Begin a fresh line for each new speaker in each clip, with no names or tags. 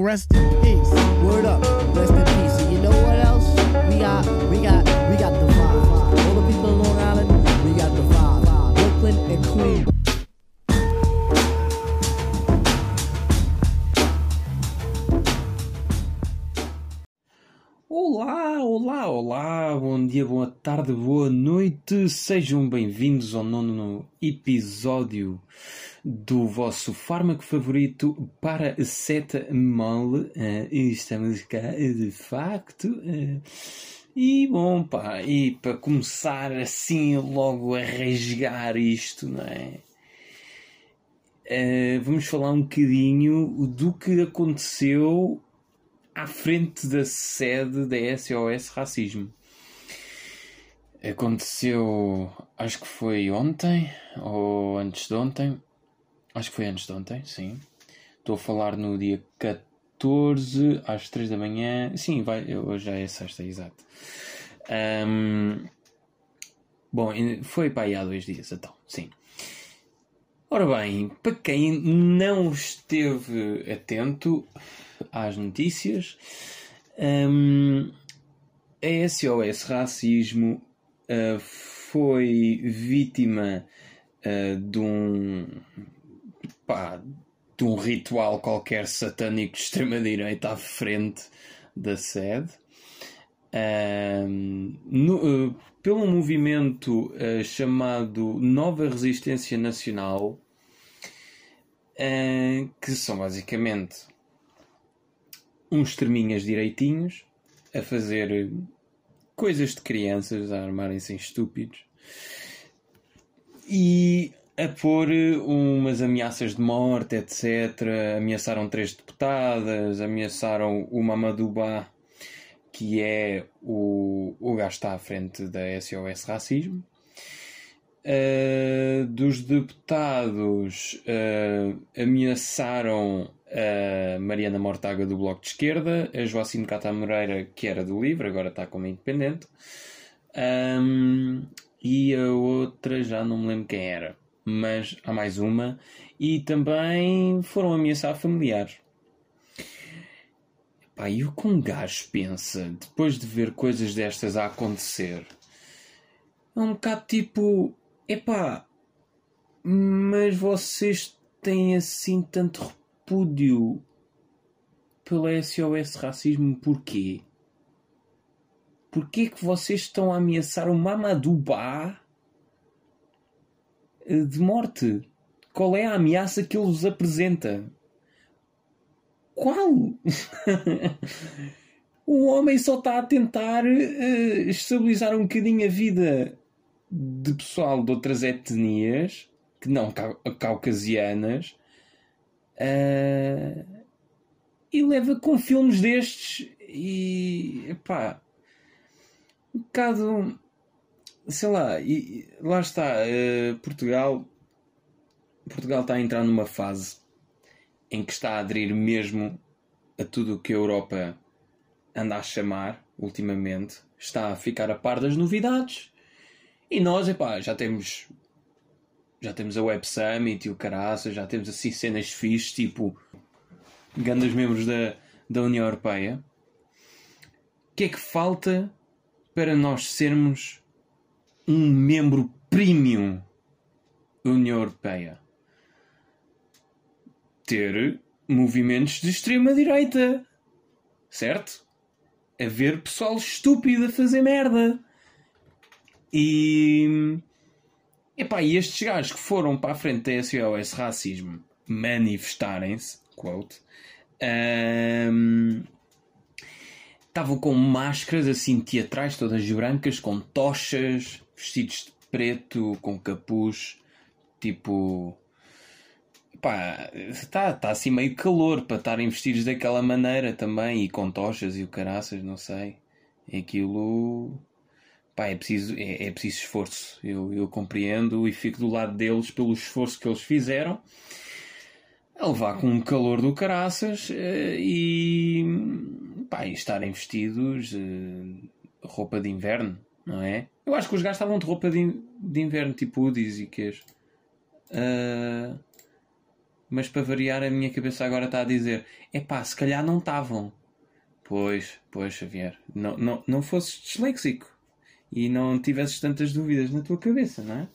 Rest in peace. Word up. Rest in peace. And you know what else? We got, we got, we got the vibe. All the people in Long Island, we got the vibe. Brooklyn and Queens.
Olá, olá, olá, bom dia, boa tarde, boa noite, sejam bem-vindos ao nono episódio do vosso fármaco favorito para seta mole. Uh, estamos cá de facto. Uh, e bom, pá, e para começar assim logo a rasgar isto, não é? Uh, vamos falar um bocadinho do que aconteceu à frente da sede da SOS Racismo. Aconteceu, acho que foi ontem ou antes de ontem. Acho que foi antes de ontem, sim. Estou a falar no dia 14 às 3 da manhã. Sim, vai, hoje já é sexta, exato. Um, bom, foi para aí há dois dias, então, sim. Ora bem, para quem não esteve atento, às notícias. Um, a SOS Racismo uh, foi vítima uh, de um pá, de um ritual qualquer satânico de extrema-direita à frente da sede. Um, no, uh, pelo movimento chamado Nova Resistência Nacional, que são basicamente uns terminhas direitinhos a fazer coisas de crianças, a armarem-se estúpidos e a pôr umas ameaças de morte, etc. Ameaçaram três deputadas, ameaçaram o Mamadouba, que é o, o gajo está à frente da SOS Racismo. Uh, dos deputados uh, ameaçaram a Mariana Mortaga do Bloco de Esquerda, a Joacim Cata Moreira, que era do Livre, agora está como independente, um, e a outra já não me lembro quem era, mas há mais uma, e também foram ameaçar familiares. Pá, e o que um gajo pensa depois de ver coisas destas a acontecer é um bocado tipo: epá, mas vocês têm assim tanto repúdio pela SOS Racismo porquê? Porquê que vocês estão a ameaçar o eh, de morte? Qual é a ameaça que ele vos apresenta? Qual? o homem só está a tentar uh, estabilizar um bocadinho a vida de pessoal de outras etnias, que não caucasianas, Uh, e leva com filmes destes e pá, um bocado sei lá, e, lá está uh, Portugal Portugal está a entrar numa fase em que está a aderir mesmo a tudo o que a Europa anda a chamar ultimamente, está a ficar a par das novidades e nós epá, já temos já temos a Web Summit e o caraça, já temos assim cenas fixes, tipo grandes membros da, da União Europeia. O que é que falta para nós sermos um membro premium da União Europeia? Ter movimentos de extrema-direita, certo? Haver pessoal estúpido a fazer merda. E Epá, e estes gajos que foram para a frente da SOS Racismo manifestarem-se, quote, um, estavam com máscaras assim teatrais, todas brancas, com tochas, vestidos de preto, com capuz, tipo. Pá, está tá assim meio calor para estarem vestidos daquela maneira também e com tochas e o caraças, não sei. Aquilo pá, é preciso, é, é preciso esforço. Eu, eu compreendo e fico do lado deles pelo esforço que eles fizeram a levar com um calor do caraças eh, e, pá, e estarem vestidos uh, roupa de inverno, não é? Eu acho que os gajos estavam de roupa de, de inverno, tipo Udis e quês. Uh, mas para variar a minha cabeça agora está a dizer: é pá, se calhar não estavam. Pois, pois, Xavier, não, não, não fosses disléxico e não tivesses tantas dúvidas na tua cabeça, não é?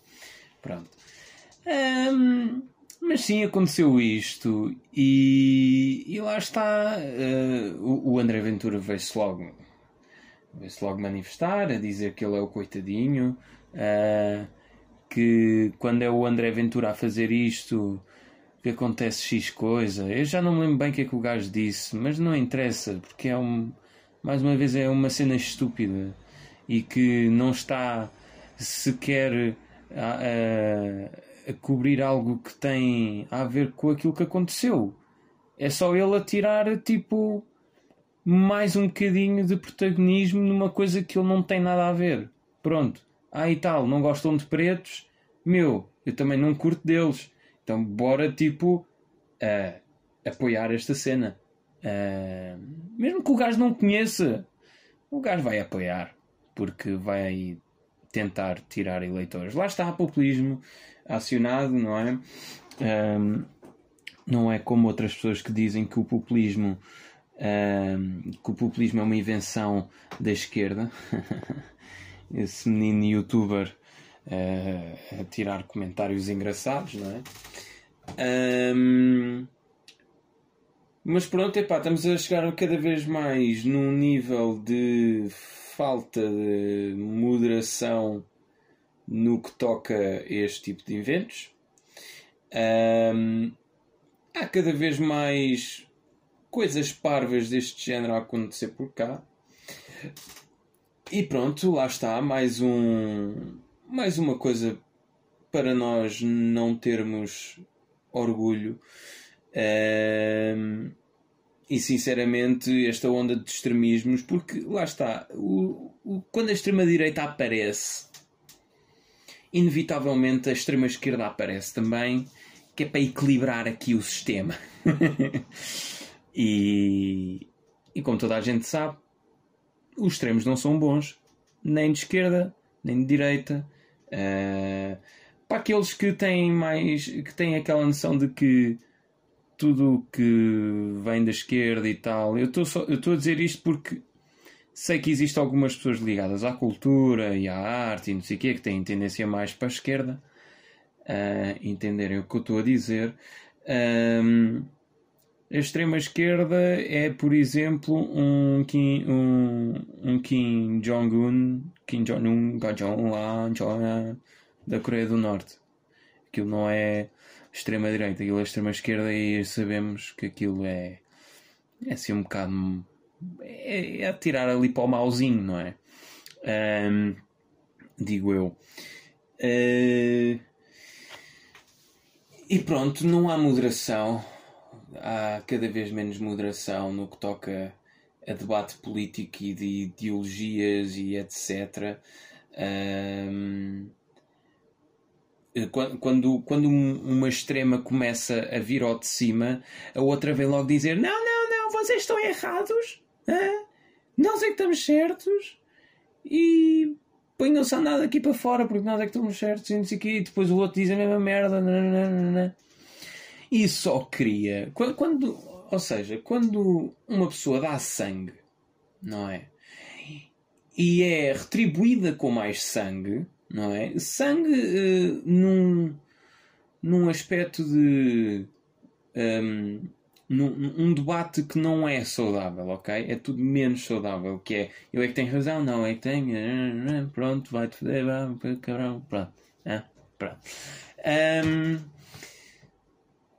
Pronto. Hum, mas sim, aconteceu isto e, e lá está. Uh, o, o André Ventura veio-se logo, veio-se logo manifestar, a dizer que ele é o coitadinho, uh, que quando é o André Ventura a fazer isto que acontece X coisa. Eu já não me lembro bem o que é que o gajo disse, mas não interessa, porque é um. Mais uma vez é uma cena estúpida e que não está sequer a, a, a cobrir algo que tem a ver com aquilo que aconteceu. É só ele a tirar tipo mais um bocadinho de protagonismo numa coisa que ele não tem nada a ver. Pronto. Ah e tal, não gostam de pretos? Meu, eu também não curto deles. Então bora tipo uh, apoiar esta cena. Uh, mesmo que o gajo não conheça, o gajo vai apoiar porque vai tentar tirar eleitores. Lá está populismo acionado, não é? Um, não é como outras pessoas que dizem que o populismo um, que o populismo é uma invenção da esquerda. Esse menino youtuber uh, a tirar comentários engraçados, não é? Um, mas pronto, epá, estamos a chegar cada vez mais num nível de falta de moderação no que toca a este tipo de eventos. Um, há cada vez mais coisas parvas deste género a acontecer por cá. E pronto, lá está, mais um mais uma coisa para nós não termos orgulho. Um, e sinceramente esta onda de extremismos, porque lá está, o, o, quando a extrema-direita aparece, inevitavelmente a extrema-esquerda aparece também, que é para equilibrar aqui o sistema. e, e como toda a gente sabe, os extremos não são bons, nem de esquerda, nem de direita. Uh, para aqueles que têm mais que têm aquela noção de que tudo que vem da esquerda e tal. Eu estou a dizer isto porque sei que existem algumas pessoas ligadas à cultura e à arte e não sei o quê, que têm tendência mais para a esquerda uh, entenderem o que eu estou a dizer. Um, a extrema esquerda é, por exemplo, um Kim, um, um Kim Jong-un, Kim Jong-un, Jong da Coreia do Norte. Aquilo não é extrema-direita, aquilo é extrema-esquerda e sabemos que aquilo é, é assim um bocado. É, é ali para o mauzinho, não é? Um, digo eu. Uh, e pronto, não há moderação. Há cada vez menos moderação no que toca a debate político e de ideologias e etc. Um, quando, quando uma extrema começa a vir ao de cima, a outra vem logo dizer: Não, não, não, vocês estão errados, hein? nós é que estamos certos e ponham-se a andar daqui para fora porque nós é que estamos certos e não sei o quê. E depois o outro diz a mesma merda. Nananana. E só cria. Quando, quando, ou seja, quando uma pessoa dá sangue, não é? E é retribuída com mais sangue não é? Sangue uh, num, num aspecto de. Um, ehm, num, um debate que não é saudável, ok? É tudo menos saudável. Que é eu é que tenho razão, não, é que tenho. Pronto, vai-te foder, pronto. Pronto. Um,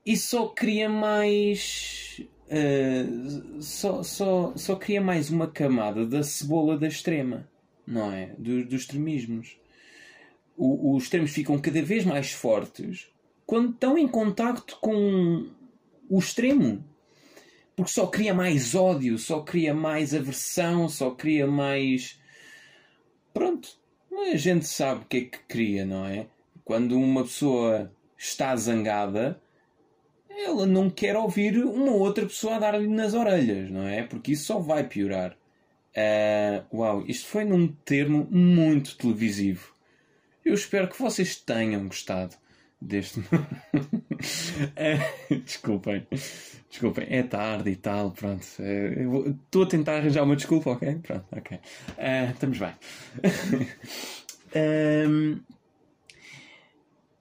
e só cria mais. Uh, só, só, só cria mais uma camada da cebola da extrema, não é? Do, dos extremismos o, os extremos ficam cada vez mais fortes quando estão em contacto com o extremo. Porque só cria mais ódio, só cria mais aversão, só cria mais. Pronto. A gente sabe o que é que cria, não é? Quando uma pessoa está zangada, ela não quer ouvir uma outra pessoa dar-lhe nas orelhas, não é? Porque isso só vai piorar. Uh, uau, isto foi num termo muito televisivo. Eu espero que vocês tenham gostado deste. É, desculpem, desculpem, é tarde e tal, pronto. É, estou a tentar arranjar uma desculpa, ok? Pronto, ok. Uh, estamos bem. um,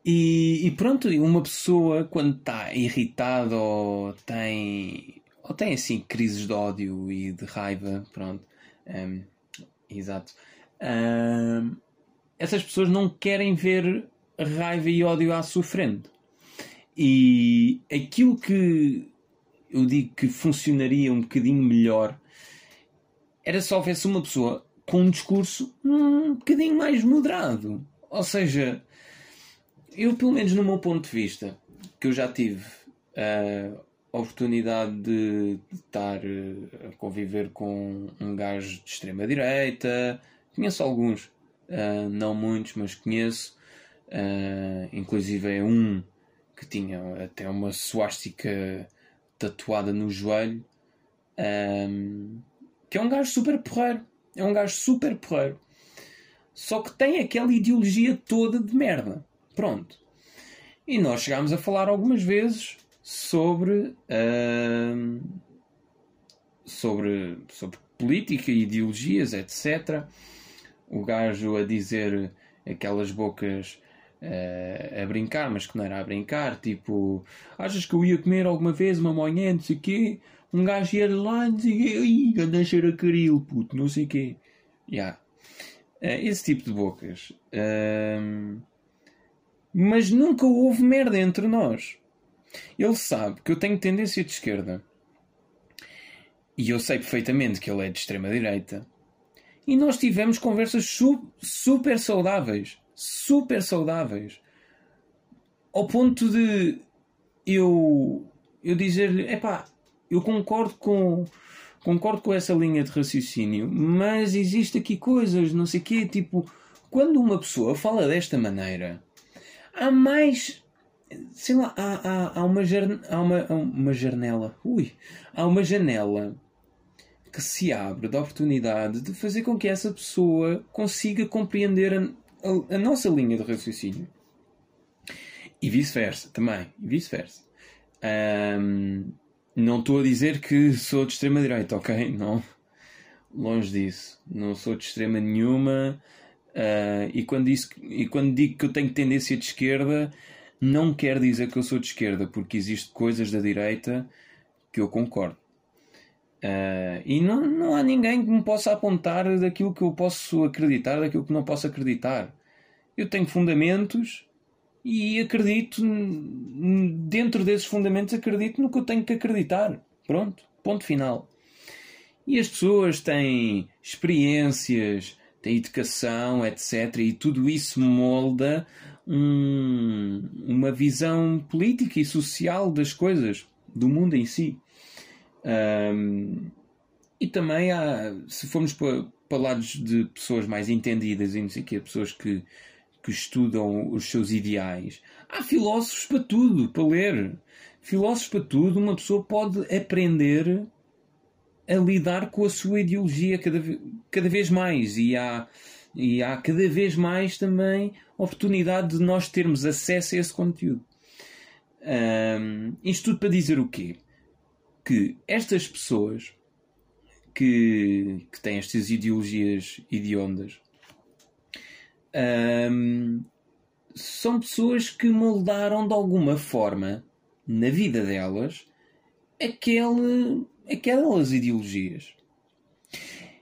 e, e, pronto, uma pessoa quando está irritada ou tem, ou tem assim crises de ódio e de raiva, pronto, um, exato. Um, essas pessoas não querem ver raiva e ódio à sua frente. E aquilo que eu digo que funcionaria um bocadinho melhor era se houvesse uma pessoa com um discurso um bocadinho mais moderado. Ou seja, eu, pelo menos no meu ponto de vista, que eu já tive a oportunidade de, estar eh, a conviver com um gajo de extrema-direita, conheço alguns, uh, não muitos, mas conheço, Uh, inclusive é um que tinha até uma suástica tatuada no joelho. Um, que é um gajo super porreiro. É um gajo super porreiro. Só que tem aquela ideologia toda de merda. Pronto. E nós chegámos a falar algumas vezes sobre. Uh, sobre, sobre política, ideologias, etc. O gajo a dizer aquelas bocas uh, a brincar, mas que não era a brincar, tipo, achas que eu ia comer alguma vez uma manhã, não sei o quê? Um gajo ia lá e dizia, ai, anda a a caril, puto, não sei o quê. Yeah. Uh, esse tipo de bocas. Uh, mas nunca houve merda entre nós. Ele sabe que eu tenho tendência de esquerda. E eu sei perfeitamente que ele é de extrema direita. E nós tivemos conversas su super saudáveis super saudáveis. Ao ponto de eu, eu dizer-lhe: epá, eu concordo com, concordo com essa linha de raciocínio, mas existe aqui coisas, não sei o quê. Tipo, quando uma pessoa fala desta maneira, há mais. Sei lá, há, há, há, uma, há uma, uma janela. Ui! Há uma janela que se abre da oportunidade de fazer com que essa pessoa consiga compreender a, a nossa linha de raciocínio. E vice-versa, também. E vice-versa. Um, não estou a dizer que sou de extrema-direita, ok? Não. Longe disso. Não sou de extrema nenhuma. Uh, e, quando isso, e quando digo que eu tenho tendência de esquerda, não quer dizer que eu sou de esquerda, porque existem coisas da direita que eu concordo. Uh, e não, não há ninguém que me possa apontar daquilo que eu posso acreditar, daquilo que não posso acreditar. Eu tenho fundamentos e acredito, dentro desses fundamentos, acredito no que eu tenho que acreditar. Pronto, ponto final. E as pessoas têm experiências, têm educação, etc. E tudo isso molda um, uma visão política e social das coisas, do mundo em si. Um, e também há, se formos para, para lados de pessoas mais entendidas e não sei o quê, pessoas que, que estudam os seus ideais, há filósofos para tudo, para ler. Filósofos para tudo, uma pessoa pode aprender a lidar com a sua ideologia cada, cada vez mais e há, e há cada vez mais também oportunidade de nós termos acesso a esse conteúdo. Um, isto tudo para dizer o quê? que estas pessoas que, que têm estas ideologias idiondas um, são pessoas que moldaram de alguma forma na vida delas aquele, aquelas ideologias.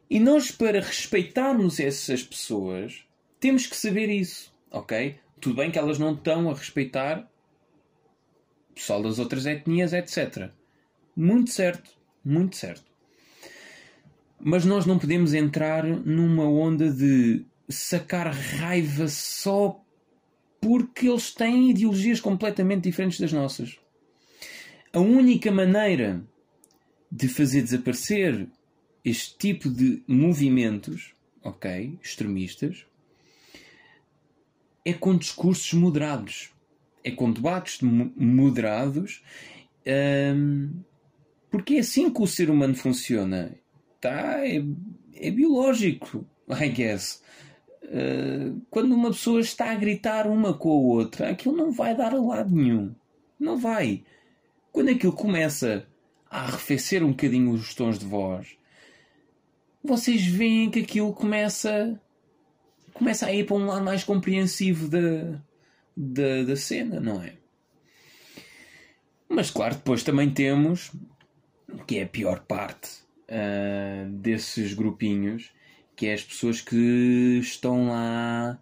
E nós, para respeitarmos essas pessoas, temos que saber isso, ok? Tudo bem que elas não estão a respeitar o pessoal das outras etnias, etc. Muito certo, muito certo. Mas nós não podemos entrar numa onda de sacar raiva só porque eles têm ideologias completamente diferentes das nossas. A única maneira de fazer desaparecer este tipo de movimentos, ok, extremistas, é com discursos moderados, é com debates moderados. Hum, porque é assim que o ser humano funciona. Tá? É, é biológico, I guess. Uh, quando uma pessoa está a gritar uma com a outra, aquilo não vai dar a lado nenhum. Não vai. Quando aquilo começa a arrefecer um bocadinho os tons de voz, vocês veem que aquilo começa começa a ir para um lado mais compreensivo da, da, da cena, não é? Mas claro, depois também temos, que é a pior parte uh, desses grupinhos, que é as pessoas que estão lá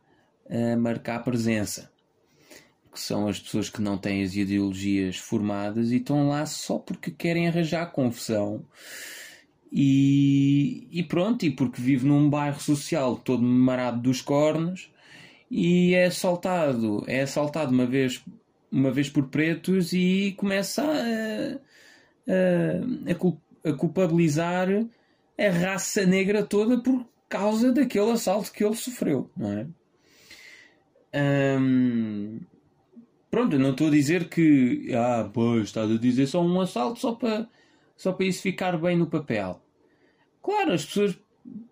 a marcar presença. Que são as pessoas que não têm as ideologias formadas e estão lá só porque querem arranjar confusão. E, e pronto, e porque vive num bairro social todo marado dos cornos e é assaltado, é assaltado uma vez, uma vez por pretos e começa a, a, a culpabilizar a raça negra toda por causa daquele assalto que ele sofreu, não é? Hum, pronto, eu não estou a dizer que ah, pois, estás a dizer só um assalto só para só para isso ficar bem no papel. Claro, as pessoas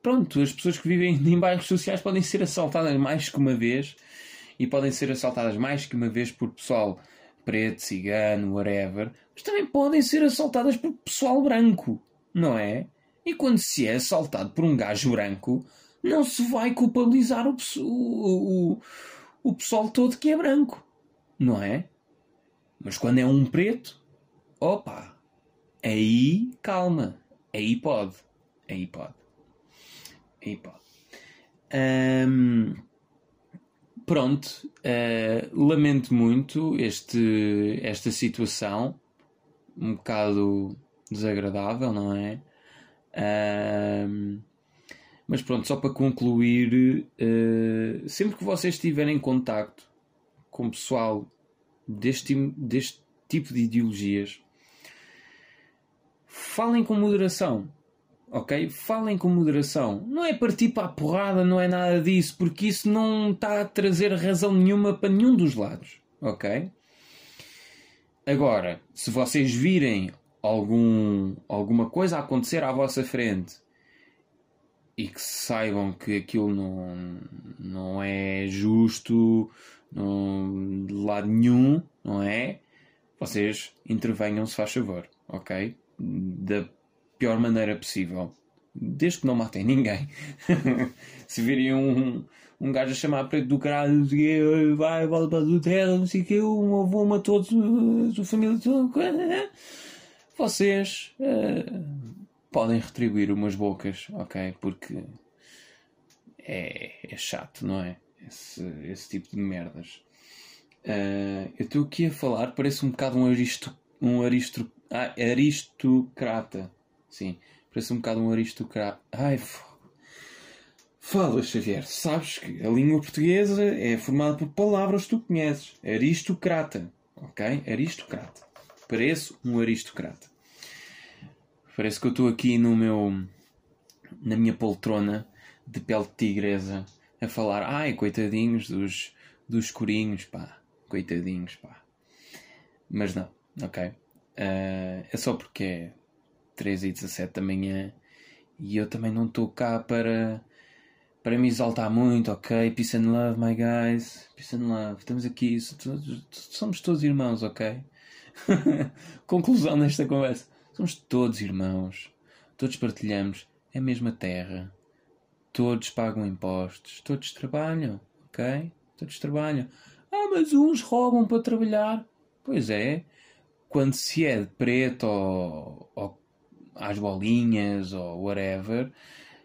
pronto, as pessoas que vivem em bairros sociais podem ser assaltadas mais que uma vez e podem ser assaltadas mais que uma vez por pessoal preto, cigano, whatever, mas também podem ser assaltadas por pessoal branco, não é? E quando se é assaltado por um gajo branco, não se vai culpabilizar o, o, o, o pessoal todo que é branco, não é? Mas quando é um preto, opa, aí calma, aí pode, aí pode, aí pode. Hum, pronto, uh, lamento muito este, esta situação, um bocado desagradável, não é? mas pronto, só para concluir, uh, sempre que vocês estiverem em contacto com pessoal deste, deste tipo de ideologias, falem com moderação. Ok? Falem com moderação. Não é partir para a porrada, não é nada disso, porque isso não está a trazer razão nenhuma para nenhum dos lados. Ok? Agora, se vocês virem algum, alguma coisa a acontecer à vossa frente e que saibam que aquilo não, não é justo não, de lado nenhum, não é? Vocês intervenham se faz favor, ok? Da pior maneira possível. Desde que não matem ninguém. se virem um, um gajo a chamar preto do caralho, vai, volta para terra, não sei o que, um avô matou a sua família, tudo vocês uh, podem retribuir umas bocas, ok? Porque é, é chato, não é? Esse, esse tipo de merdas. Uh, eu estou aqui a falar, parece um bocado um, aristo, um aristo, ah, aristocrata. Sim, parece um bocado um aristocrata. Ai, Fala, Xavier, sabes que a língua portuguesa é formada por palavras que tu conheces. Aristocrata, ok? Aristocrata. Pareço um aristocrata. Parece que eu estou aqui no meu. na minha poltrona de pele de tigresa a falar. Ai, coitadinhos dos, dos escurinhos, pá. Coitadinhos, pá. Mas não, ok? Uh, é só porque é 13 e 17 da manhã e eu também não estou cá para para me exaltar muito, ok? Peace and love, my guys. Peace and love. Estamos aqui, somos todos irmãos, ok? Conclusão desta conversa. Somos todos irmãos, todos partilhamos a mesma terra, todos pagam impostos, todos trabalham, ok? Todos trabalham. Ah, mas uns roubam para trabalhar. Pois é, quando se é de preto ou, ou às bolinhas ou whatever,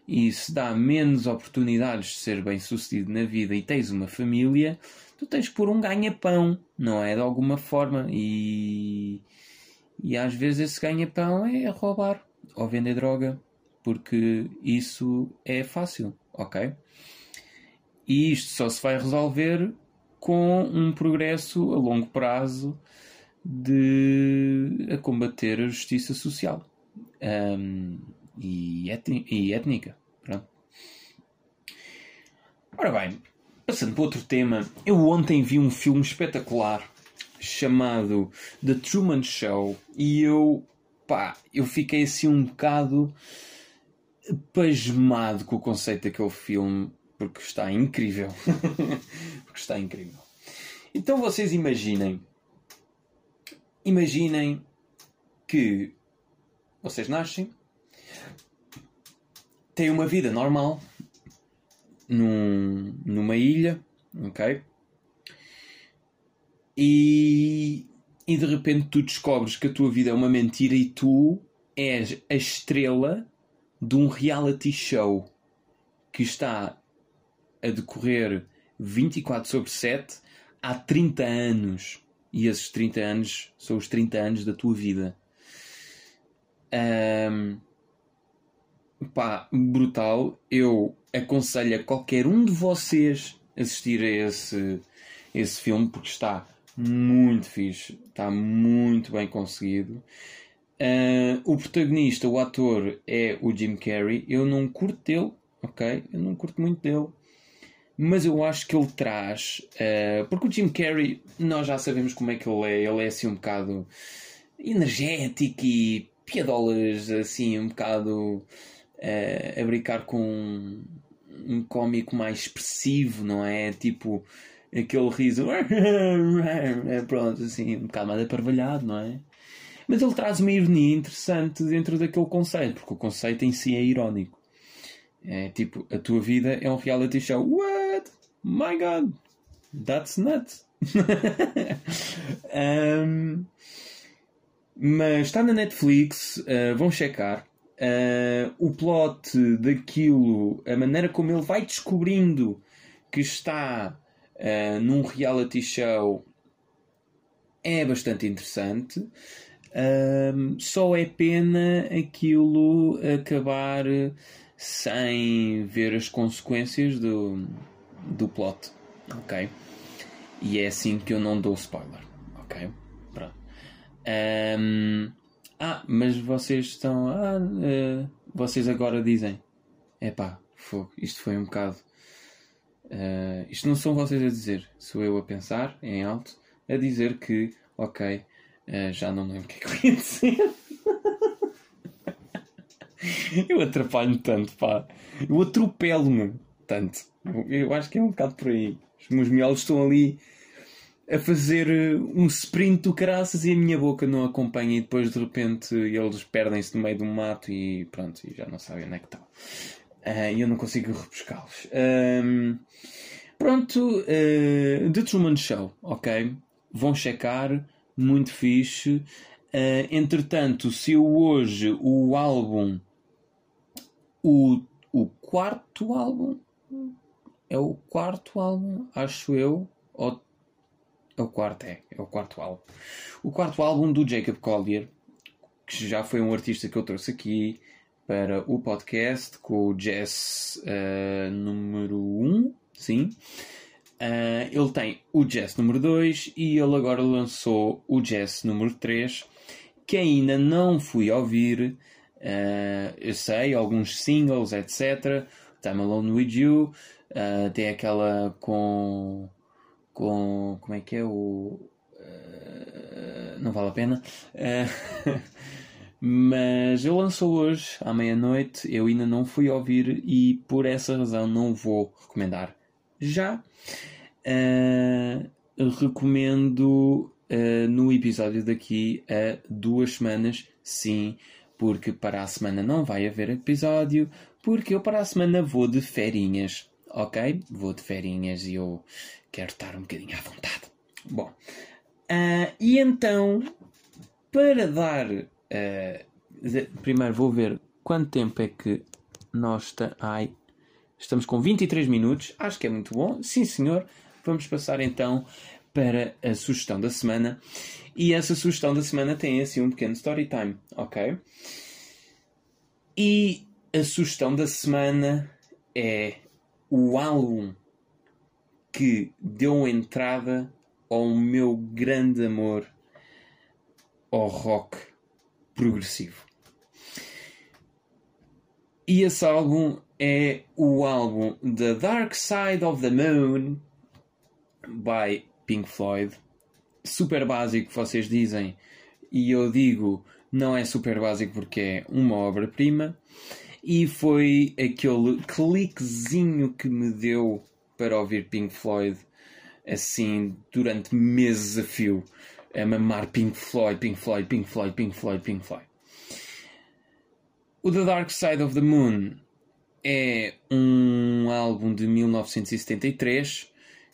e se dá menos oportunidades de ser bem sucedido na vida e tens uma família, tu tens que pôr um ganha-pão, não é? De alguma forma. E e às vezes esse ganha-pão é roubar ou vender droga, porque isso é fácil, ok? E isto só se vai resolver com um progresso a longo prazo de a combater a justiça social um, e, e, étnica. Pronto. Ora bem, passando para outro tema, eu ontem vi um filme espetacular chamado The Truman Show e eu, pá, eu fiquei assim um bocado pasmado com o conceito daquele filme porque está incrível. porque está incrível. Então vocês imaginem. Imaginem que vocês nascem, têm uma vida normal num, numa ilha, ok? E, e de repente tu descobres que a tua vida é uma mentira e tu és a estrela de um reality show que está a decorrer 24 sobre 7 há 30 anos. E esses 30 anos são os 30 anos da tua vida. Um, pá, brutal. Eu aconselho a qualquer um de vocês assistir a esse, esse filme porque está muito fixe, está muito bem conseguido. Uh, o protagonista, o ator, é o Jim Carrey. Eu não curto dele, ok? Eu não curto muito dele. Mas eu acho que ele traz. Uh, porque o Jim Carrey, nós já sabemos como é que ele é. Ele é assim um bocado energético e piadolas, assim, um bocado uh, a brincar com um cómico mais expressivo, não é? Tipo aquele riso. pronto, assim, um bocado mais aparvalhado, não é? Mas ele traz uma ironia interessante dentro daquele conceito, porque o conceito em si é irónico. É tipo, a tua vida é um reality show. What? My God! That's nuts! um, mas está na Netflix, uh, vão checar. Uh, o plot daquilo, a maneira como ele vai descobrindo que está uh, num reality show é bastante interessante. Uh, só é pena aquilo acabar sem ver as consequências do, do plot. Ok? E é assim que eu não dou spoiler. Ok? Pronto. Um, ah, mas vocês estão. Ah, uh, vocês agora dizem: epá, fogo, isto foi um bocado. Uh, isto não são vocês a dizer, sou eu a pensar em alto, a dizer que, ok, uh, já não lembro o que é que eu ia dizer. eu atrapalho-me tanto, pá. Eu atropelo-me tanto. Eu, acho que é um bocado por aí. Os meus miolos estão ali a fazer eh, um sprint do caraças e a minha boca não acompanha e depois de repente eles perdem-se no meio do mato e pronto, e já não sabem onde é que estão. Uh, e eu não consigo repescá-los. Um, pronto, uh, The Truman Show, ok? Vão checar, muito fixe. Uh, entretanto, se eu hoje o álbum, o, o quarto álbum, é o quarto álbum, acho eu, ou é o quarto, é. É o quarto álbum. O quarto álbum do Jacob Collier, que já foi um artista que eu trouxe aqui para o podcast com o Jazz uh, número 1, sim. Uh, ele tem o Jazz número 2 e ele agora lançou o Jazz número 3, que ainda não fui ouvir. Uh, eu sei, alguns singles, etc. Time Alone With You. Uh, tem aquela com com. Como é que é o. Não vale a pena. Mas ele lançou hoje, à meia-noite. Eu ainda não fui ouvir e por essa razão não vou recomendar já. Uh, recomendo no episódio daqui a duas semanas, sim, porque para a semana não vai haver episódio, porque eu para a semana vou de ferinhas, ok? Vou de ferinhas e eu quero estar um bocadinho à vontade. Bom, uh, e então, para dar. Uh, primeiro vou ver quanto tempo é que nós. Ai, estamos com 23 minutos, acho que é muito bom. Sim, senhor. Vamos passar então para a sugestão da semana. E essa sugestão da semana tem assim um pequeno story time, ok? E a sugestão da semana é o álbum que deu entrada ao meu grande amor ao rock progressivo. E esse álbum é o álbum The Dark Side of the Moon by Pink Floyd. Super básico, vocês dizem, e eu digo, não é super básico porque é uma obra-prima. E foi aquele cliquezinho que me deu para ouvir Pink Floyd assim durante meses a fio. A mamar Pink Floyd, Pink Floyd, Pink Floyd, Pink Floyd, Pink Floyd. O The Dark Side of the Moon é um álbum de 1973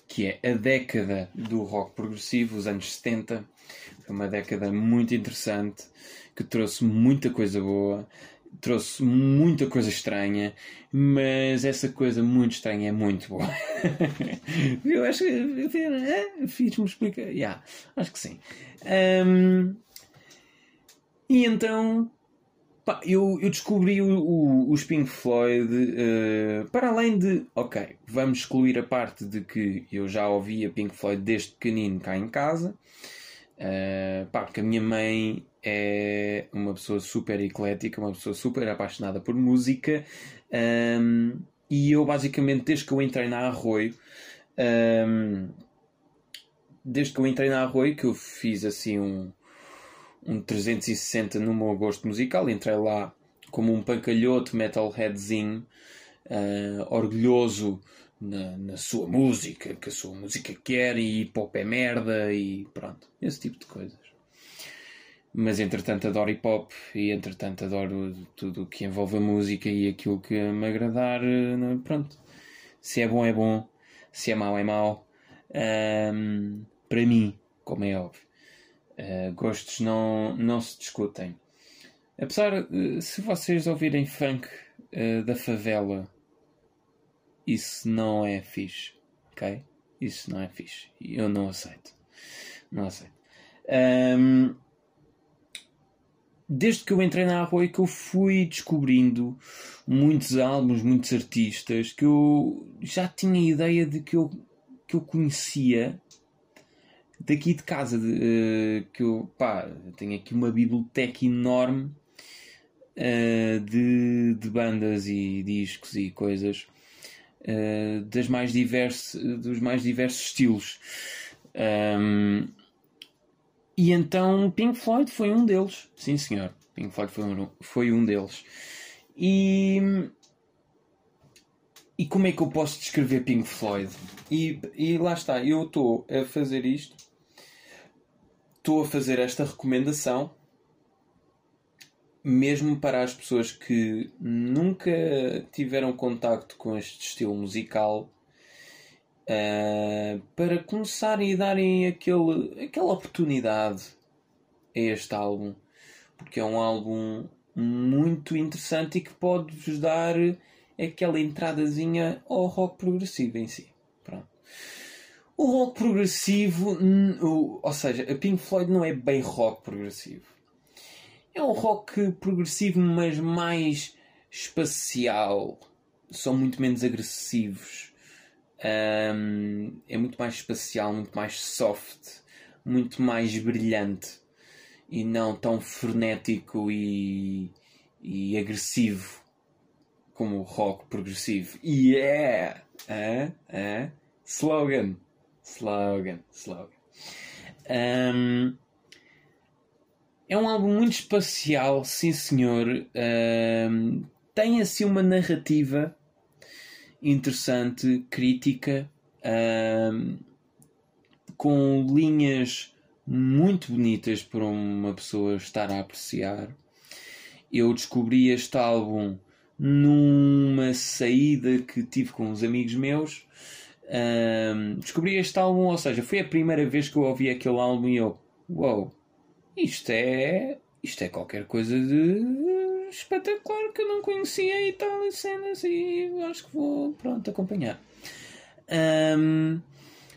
que é a década do rock progressivo, os anos 70. Foi uma década muito interessante que trouxe muita coisa boa, trouxe muita coisa estranha, mas essa coisa muito estranha é muito boa. eu acho que fiz-me explicar. Yeah, acho que sim. Um, e então Pá, eu, eu descobri o, o, os Pink Floyd uh, para além de, ok, vamos excluir a parte de que eu já ouvia Pink Floyd desde pequenino cá em casa, uh, pá, porque a minha mãe é uma pessoa super eclética, uma pessoa super apaixonada por música, um, ehm, e eu basicamente desde que eu entrei na Arroio, um, ehm, desde que eu entrei na Arroio, que eu fiz assim um um 360 no meu gosto musical. Entrei lá como um pancalhoto metalheadzinho, uh, orgulhoso na, na, sua música, que a sua música quer e pop é merda e pronto, esse tipo de coisas. Mas entretanto adoro hip hop e entretanto adoro tudo o que envolve a música e aquilo que me agradar, uh, pronto. Se é bom é bom, se é mau é mau. Um, para mim, como é óbvio. Uh, gostos não, não se discutem. Apesar, uh, se vocês ouvirem funk uh, da favela, isso não é fixe, ok? Isso não é fixe. Eu não aceito. Não aceito. Um, desde que eu entrei na Arroio que eu fui descobrindo muitos álbuns, muitos artistas que eu já tinha ideia de que eu, que eu conhecia daqui de casa, de, uh, que eu pá, tenho aqui uma biblioteca enorme uh, de, de bandas e discos e coisas uh, das mais diversos, dos mais diversos estilos. Um, e então Pink Floyd foi um deles, sim senhor. Pink Floyd foi um, foi um deles. E, e como é que eu posso descrever Pink Floyd? E, e lá está, eu estou a fazer isto estou a fazer esta recomendação mesmo para as pessoas que nunca tiveram contacto com este estilo musical uh, para começarem a darem aquele, aquela oportunidade a este álbum porque é um álbum muito interessante e que pode-vos dar aquela entradazinha ao rock progressivo em si. Pronto. O rock progressivo, ou seja, a Pink Floyd não é bem rock progressivo. É um rock progressivo, mas mais espacial. São muito menos agressivos. Um, é muito mais espacial, muito mais soft, muito mais brilhante e não tão frenético e, e agressivo como o rock progressivo. Yeah! Uh, uh, slogan. Slogan, slogan. Um, é um álbum muito espacial, sim senhor. Um, tem assim uma narrativa interessante, crítica, um, com linhas muito bonitas para uma pessoa estar a apreciar. Eu descobri este álbum numa saída que tive com uns amigos meus um, descobri este álbum, ou seja, foi a primeira vez que eu ouvi aquele álbum e eu, uau, wow, isto é, isto é qualquer coisa de espetacular que eu não conhecia e tal, e cenas, e acho que vou, pronto, acompanhar. Um,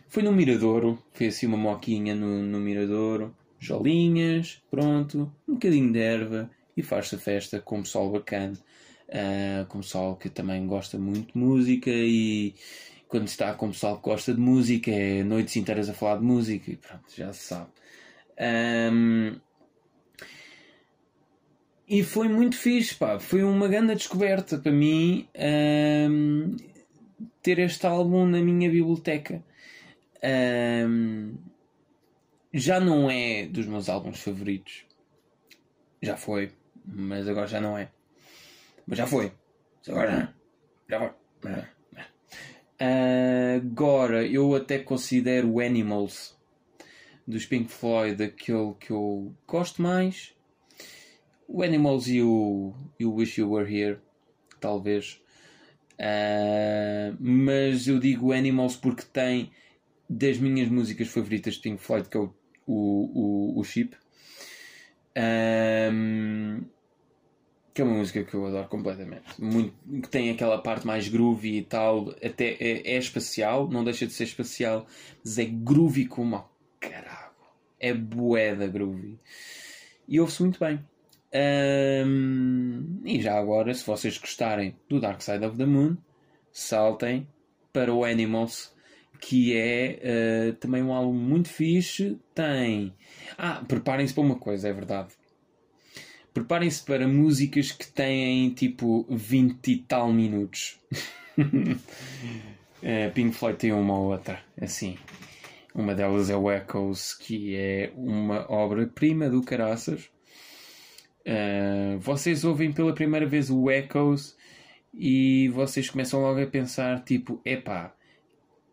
foi no Miradouro, foi assim uma moquinha no, no Miradouro, jolinhas, pronto, um bocadinho de erva e faz-se festa com pessoal bacana, uh, com pessoal que também gosta muito de música e, quando está com o pessoal que gosta de música, é noites inteiras a falar de música e pronto, já se sabe. Um, e foi muito fixe, pá. Foi uma grande descoberta para mim um, ter este álbum na minha biblioteca. Um, já não é dos meus álbuns favoritos. Já foi, mas agora já não é. Mas já foi. Agora. Agora. Agora, eu até considero o Animals dos Pink Floyd aquele que eu gosto mais. O Animals e o, o Wish You Were Here, talvez. Uh, mas eu digo Animals porque tem das minhas músicas favoritas de Pink Floyd, que é o, o, o, o. Um, que é uma música que eu adoro completamente. Muito, que tem aquela parte mais groovy e tal. Até é, é espacial, não deixa de ser espacial, mas é groovy como oh, caralho. É boeda groovy. E ouve-se muito bem. Um, e já agora, se vocês gostarem do Dark Side of the Moon, saltem para o Animals, que é uh, também um álbum muito fixe. Tem. Ah, preparem-se para uma coisa, é verdade preparem-se para músicas que têm tipo 20 e tal minutos. é, Pink Floyd tem uma ou outra, assim. Uma delas é o Echoes, que é uma obra-prima do caraças. Uh, vocês ouvem pela primeira vez o Echoes e vocês começam logo a pensar tipo, epá,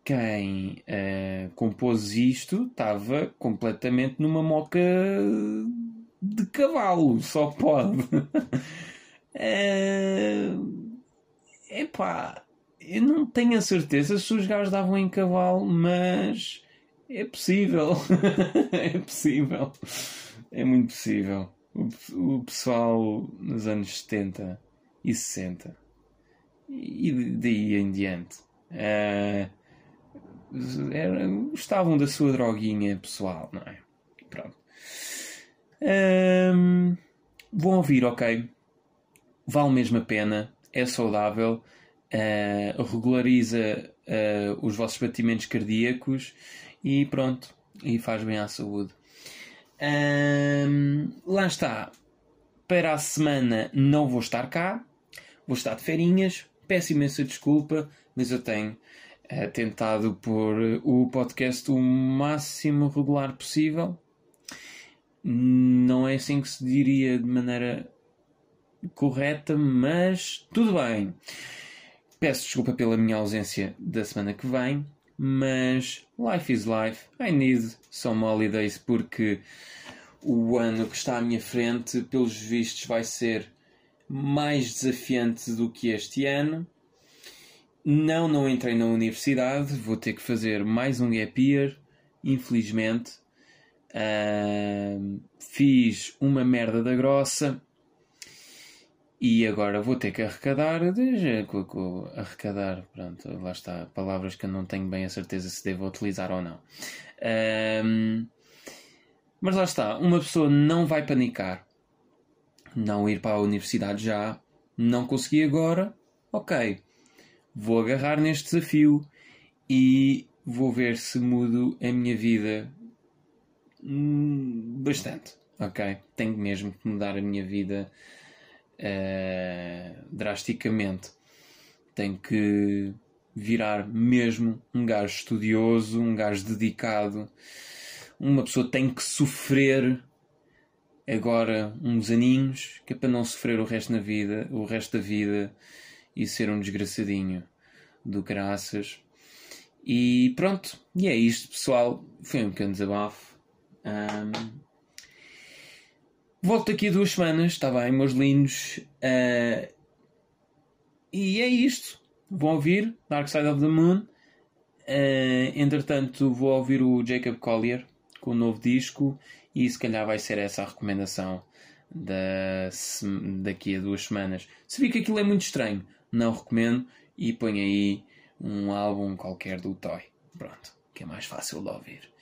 quem uh, compôs isto estava completamente numa moca de cavalo, só pode. é... Epá, eu não tenho a certeza se os gajos davam em cavalo, mas é possível. é possível. É muito possível. O, pessoal nos anos 70 e 60 e daí em diante uh, era, gostavam da sua droguinha pessoal, não é? Pronto. Um, vão ouvir, ok. Vale mesmo a pena, é saudável, uh, regulariza uh, os vossos batimentos cardíacos e pronto, e faz bem à saúde. Um, lá está. Para a semana não vou estar cá, vou estar de ferinhas. Peço imensa desculpa, mas eu tenho uh, tentado pôr o podcast o máximo regular possível não é assim que se diria de maneira correta, mas tudo bem. Peço desculpa pela minha ausência da semana que vem, mas life is life. I need some holidays porque o ano que está à minha frente, pelos vistos, vai ser mais desafiante do que este ano. Não, não entrei na universidade, vou ter que fazer mais um gap year, infelizmente. Uh, fiz uma merda da grossa e agora vou ter que arrecadar. arrecadar, pronto, lá está. Palavras que eu não tenho bem a certeza se devo utilizar ou não. Uh, mas lá está, uma pessoa não vai panicar, não ir para a universidade já, não consegui agora, ok, vou agarrar neste desafio e vou ver se mudo a minha vida Hum, bastante, ok? Tenho mesmo que mudar a minha vida uh, drasticamente. Tenho que virar mesmo um gajo estudioso, um gajo dedicado. Uma pessoa tem que sofrer agora uns aninhos, que é para não sofrer o resto na vida, o resto da vida e ser um desgraçadinho do graças. E pronto, e é isto, pessoal. Foi um pequeno desabafo. Um, volto aqui duas semanas, está bem, meus lindos. Uh, e é isto. Vão ouvir Dark Side of the Moon. Uh, entretanto, vou ouvir o Jacob Collier com o novo disco e se calhar vai ser essa a recomendação da, daqui a duas semanas. Se vi que aquilo é muito estranho, não recomendo e ponho aí um álbum qualquer do Toy. Pronto, que é mais fácil de ouvir.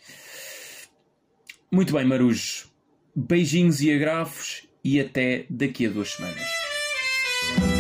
Muito bem, marujos. Beijinhos e agrafos e até daqui a duas semanas.